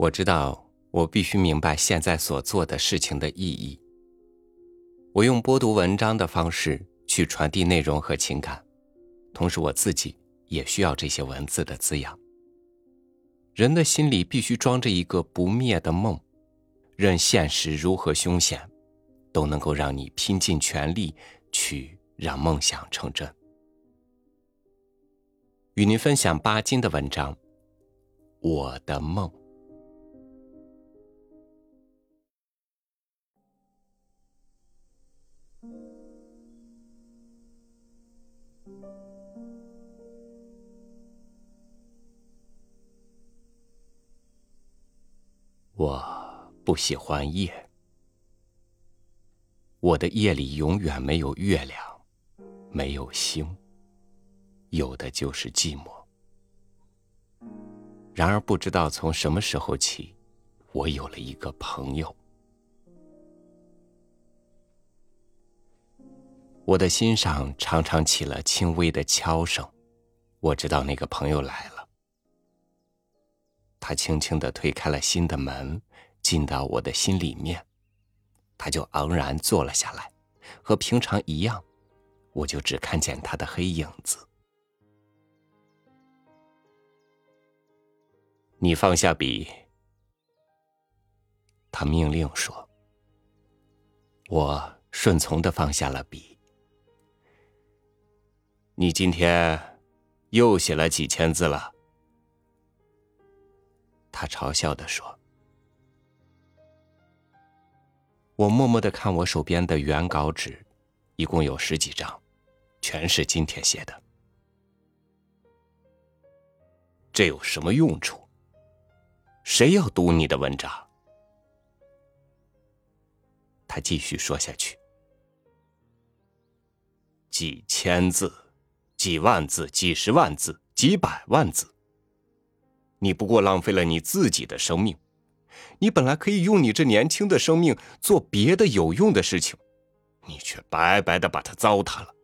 我知道，我必须明白现在所做的事情的意义。我用播读文章的方式去传递内容和情感，同时我自己也需要这些文字的滋养。人的心里必须装着一个不灭的梦，任现实如何凶险，都能够让你拼尽全力去让梦想成真。与您分享巴金的文章《我的梦》。我不喜欢夜，我的夜里永远没有月亮，没有星，有的就是寂寞。然而，不知道从什么时候起，我有了一个朋友。我的心上常常起了轻微的敲声，我知道那个朋友来了。他轻轻的推开了心的门，进到我的心里面，他就昂然坐了下来，和平常一样，我就只看见他的黑影子。你放下笔，他命令说。我顺从的放下了笔。你今天又写了几千字了？他嘲笑的说：“我默默的看我手边的原稿纸，一共有十几张，全是今天写的。这有什么用处？谁要读你的文章？”他继续说下去：“几千字。”几万字、几十万字、几百万字，你不过浪费了你自己的生命。你本来可以用你这年轻的生命做别的有用的事情，你却白白的把它糟蹋了。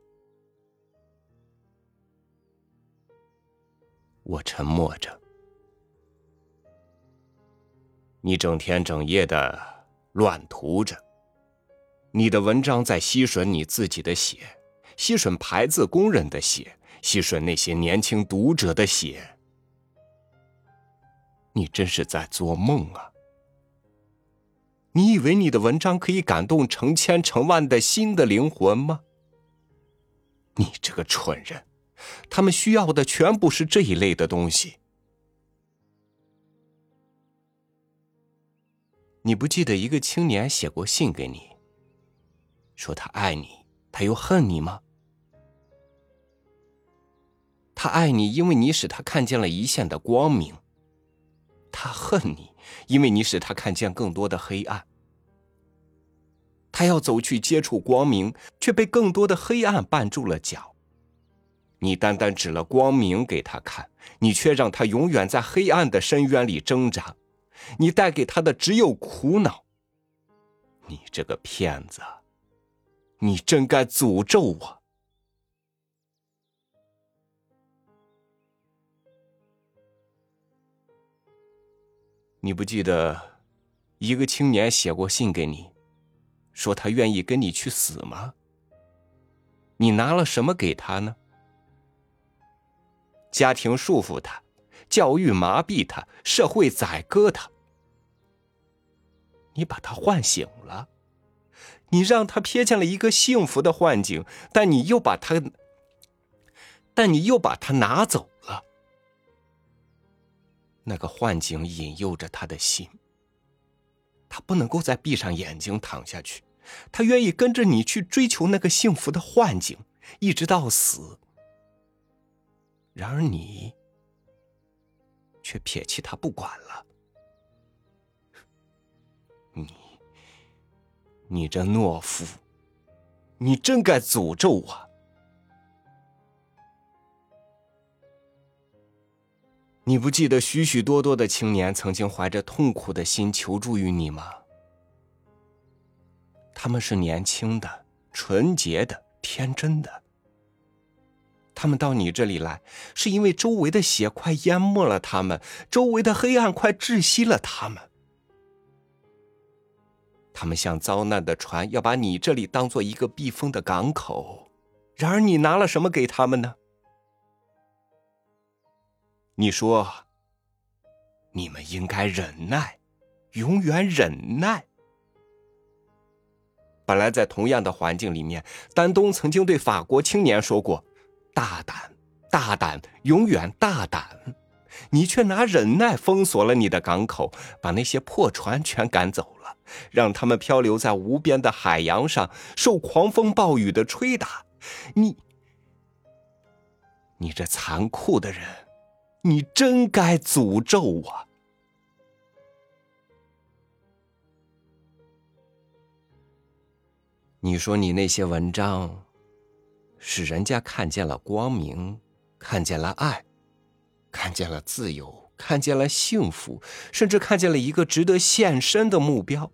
我沉默着，你整天整夜的乱涂着，你的文章在吸吮你自己的血。吸吮牌子工人的血，吸吮那些年轻读者的血，你真是在做梦啊！你以为你的文章可以感动成千成万的新的灵魂吗？你这个蠢人，他们需要的全部是这一类的东西。你不记得一个青年写过信给你，说他爱你，他又恨你吗？他爱你，因为你使他看见了一线的光明；他恨你，因为你使他看见更多的黑暗。他要走去接触光明，却被更多的黑暗绊住了脚。你单单指了光明给他看，你却让他永远在黑暗的深渊里挣扎。你带给他的只有苦恼。你这个骗子，你真该诅咒我！你不记得，一个青年写过信给你，说他愿意跟你去死吗？你拿了什么给他呢？家庭束缚他，教育麻痹他，社会宰割他。你把他唤醒了，你让他瞥见了一个幸福的幻境，但你又把他，但你又把他拿走。那个幻境引诱着他的心，他不能够再闭上眼睛躺下去，他愿意跟着你去追求那个幸福的幻境，一直到死。然而你却撇弃他不管了，你，你这懦夫，你真该诅咒我！你不记得许许多多的青年曾经怀着痛苦的心求助于你吗？他们是年轻的、纯洁的、天真的，他们到你这里来，是因为周围的血快淹没了他们，周围的黑暗快窒息了他们。他们像遭难的船，要把你这里当做一个避风的港口。然而，你拿了什么给他们呢？你说，你们应该忍耐，永远忍耐。本来在同样的环境里面，丹东曾经对法国青年说过：“大胆，大胆，永远大胆。”你却拿忍耐封锁了你的港口，把那些破船全赶走了，让他们漂流在无边的海洋上，受狂风暴雨的吹打。你，你这残酷的人，你真该诅咒我！你说你那些文章，使人家看见了光明，看见了爱。看见了自由，看见了幸福，甚至看见了一个值得献身的目标。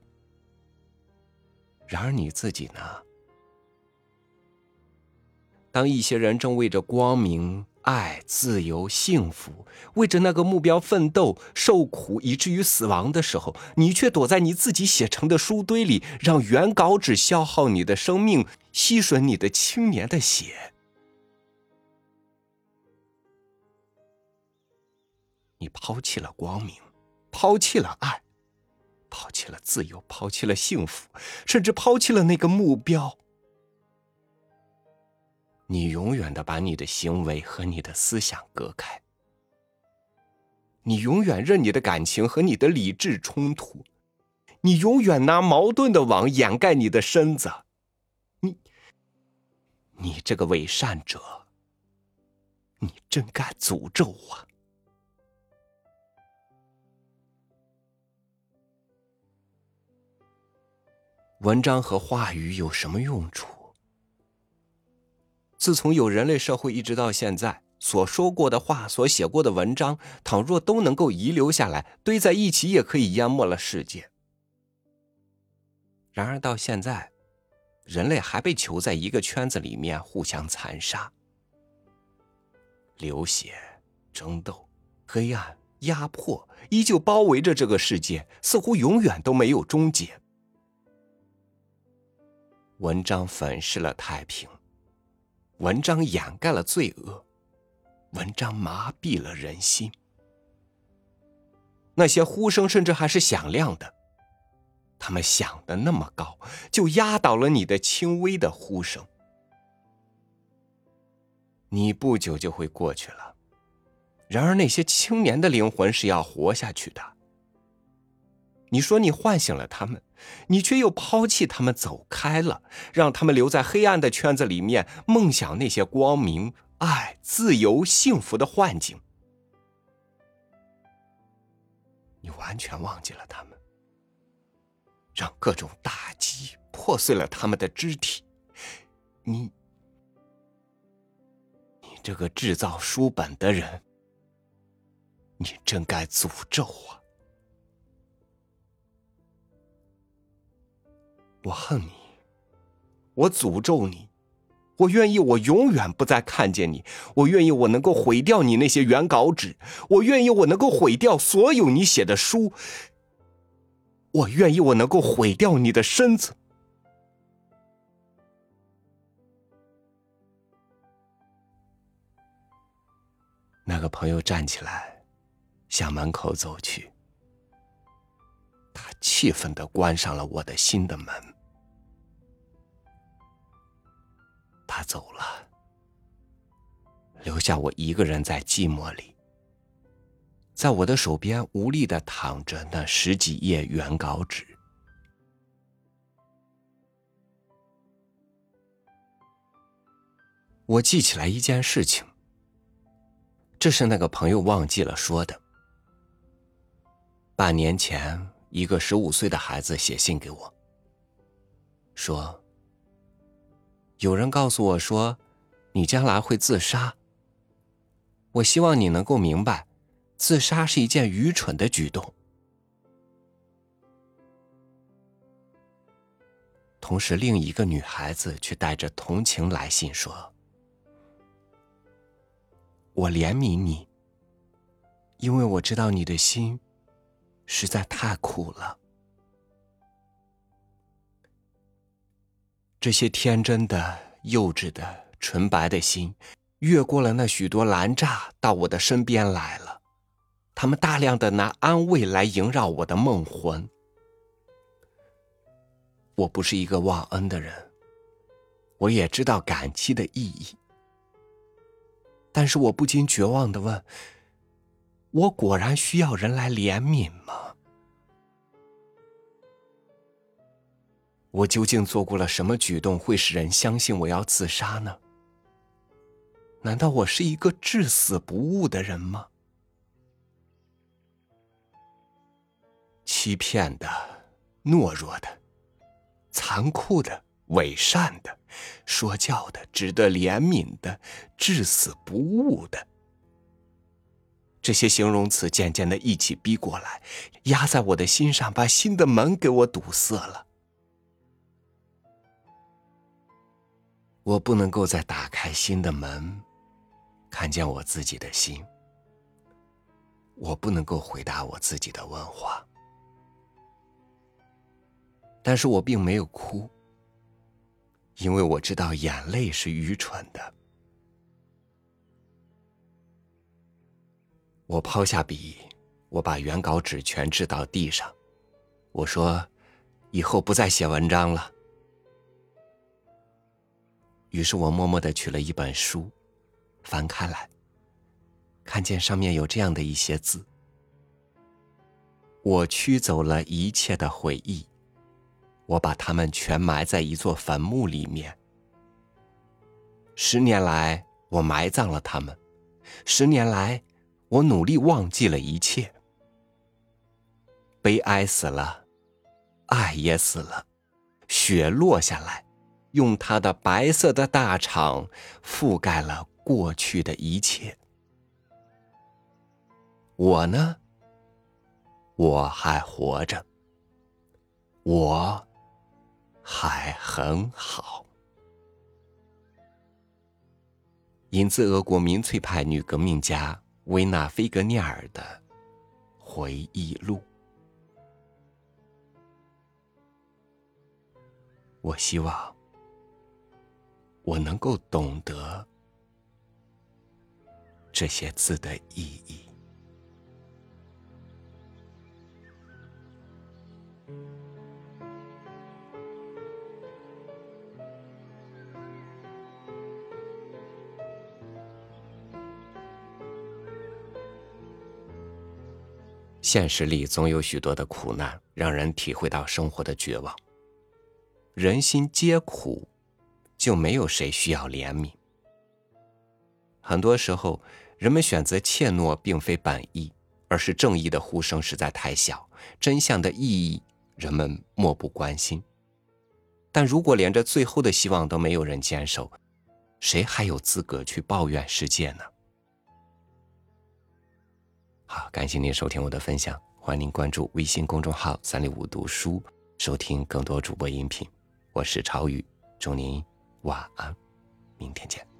然而你自己呢？当一些人正为着光明、爱、自由、幸福，为着那个目标奋斗、受苦，以至于死亡的时候，你却躲在你自己写成的书堆里，让原稿纸消耗你的生命，吸吮你的青年的血。你抛弃了光明，抛弃了爱，抛弃了自由，抛弃了幸福，甚至抛弃了那个目标。你永远的把你的行为和你的思想隔开，你永远任你的感情和你的理智冲突，你永远拿矛盾的网掩盖你的身子。你，你这个伪善者，你真该诅咒我！文章和话语有什么用处？自从有人类社会一直到现在，所说过的话、所写过的文章，倘若都能够遗留下来，堆在一起，也可以淹没了世界。然而到现在，人类还被囚在一个圈子里面，互相残杀、流血、争斗、黑暗、压迫，依旧包围着这个世界，似乎永远都没有终结。文章粉饰了太平，文章掩盖了罪恶，文章麻痹了人心。那些呼声甚至还是响亮的，他们想的那么高，就压倒了你的轻微的呼声。你不久就会过去了，然而那些青年的灵魂是要活下去的。你说你唤醒了他们，你却又抛弃他们走开了，让他们留在黑暗的圈子里面，梦想那些光明、爱、自由、幸福的幻境。你完全忘记了他们，让各种打击破碎了他们的肢体。你，你这个制造书本的人，你真该诅咒我！我恨你，我诅咒你，我愿意我永远不再看见你，我愿意我能够毁掉你那些原稿纸，我愿意我能够毁掉所有你写的书，我愿意我能够毁掉你的身子。那个朋友站起来，向门口走去。他气愤的关上了我的心的门。走了，留下我一个人在寂寞里，在我的手边无力的躺着那十几页原稿纸。我记起来一件事情，这是那个朋友忘记了说的。半年前。一个十五岁的孩子写信给我，说：“有人告诉我说，你将来会自杀。我希望你能够明白，自杀是一件愚蠢的举动。”同时，另一个女孩子却带着同情来信说：“我怜悯你，因为我知道你的心实在太苦了。这些天真的、幼稚的、纯白的心，越过了那许多拦栅，到我的身边来了。他们大量的拿安慰来萦绕我的梦魂。我不是一个忘恩的人，我也知道感激的意义。但是我不禁绝望的问：我果然需要人来怜悯吗？我究竟做过了什么举动，会使人相信我要自杀呢？难道我是一个至死不悟的人吗？欺骗的、懦弱的、残酷的、伪善的、说教的、值得怜悯的、至死不悟的，这些形容词渐渐的一起逼过来，压在我的心上，把心的门给我堵塞了。我不能够再打开心的门，看见我自己的心。我不能够回答我自己的问话。但是我并没有哭，因为我知道眼泪是愚蠢的。我抛下笔，我把原稿纸全掷到地上，我说：“以后不再写文章了。”于是我默默的取了一本书，翻开来，看见上面有这样的一些字：“我驱走了一切的回忆。”我把它们全埋在一座坟墓里面。十年来，我埋葬了他们；十年来，我努力忘记了一切。悲哀死了，爱也死了，雪落下来，用他的白色的大氅覆盖了过去的一切。我呢？我还活着。我。还很好。引自俄国民粹派女革命家维娜·菲格涅尔的回忆录。我希望我能够懂得这些字的意义。现实里总有许多的苦难，让人体会到生活的绝望。人心皆苦，就没有谁需要怜悯。很多时候，人们选择怯懦，并非本意，而是正义的呼声实在太小，真相的意义人们漠不关心。但如果连这最后的希望都没有人坚守，谁还有资格去抱怨世界呢？好，感谢您收听我的分享，欢迎您关注微信公众号“三六五读书”，收听更多主播音频。我是超宇，祝您晚安，明天见。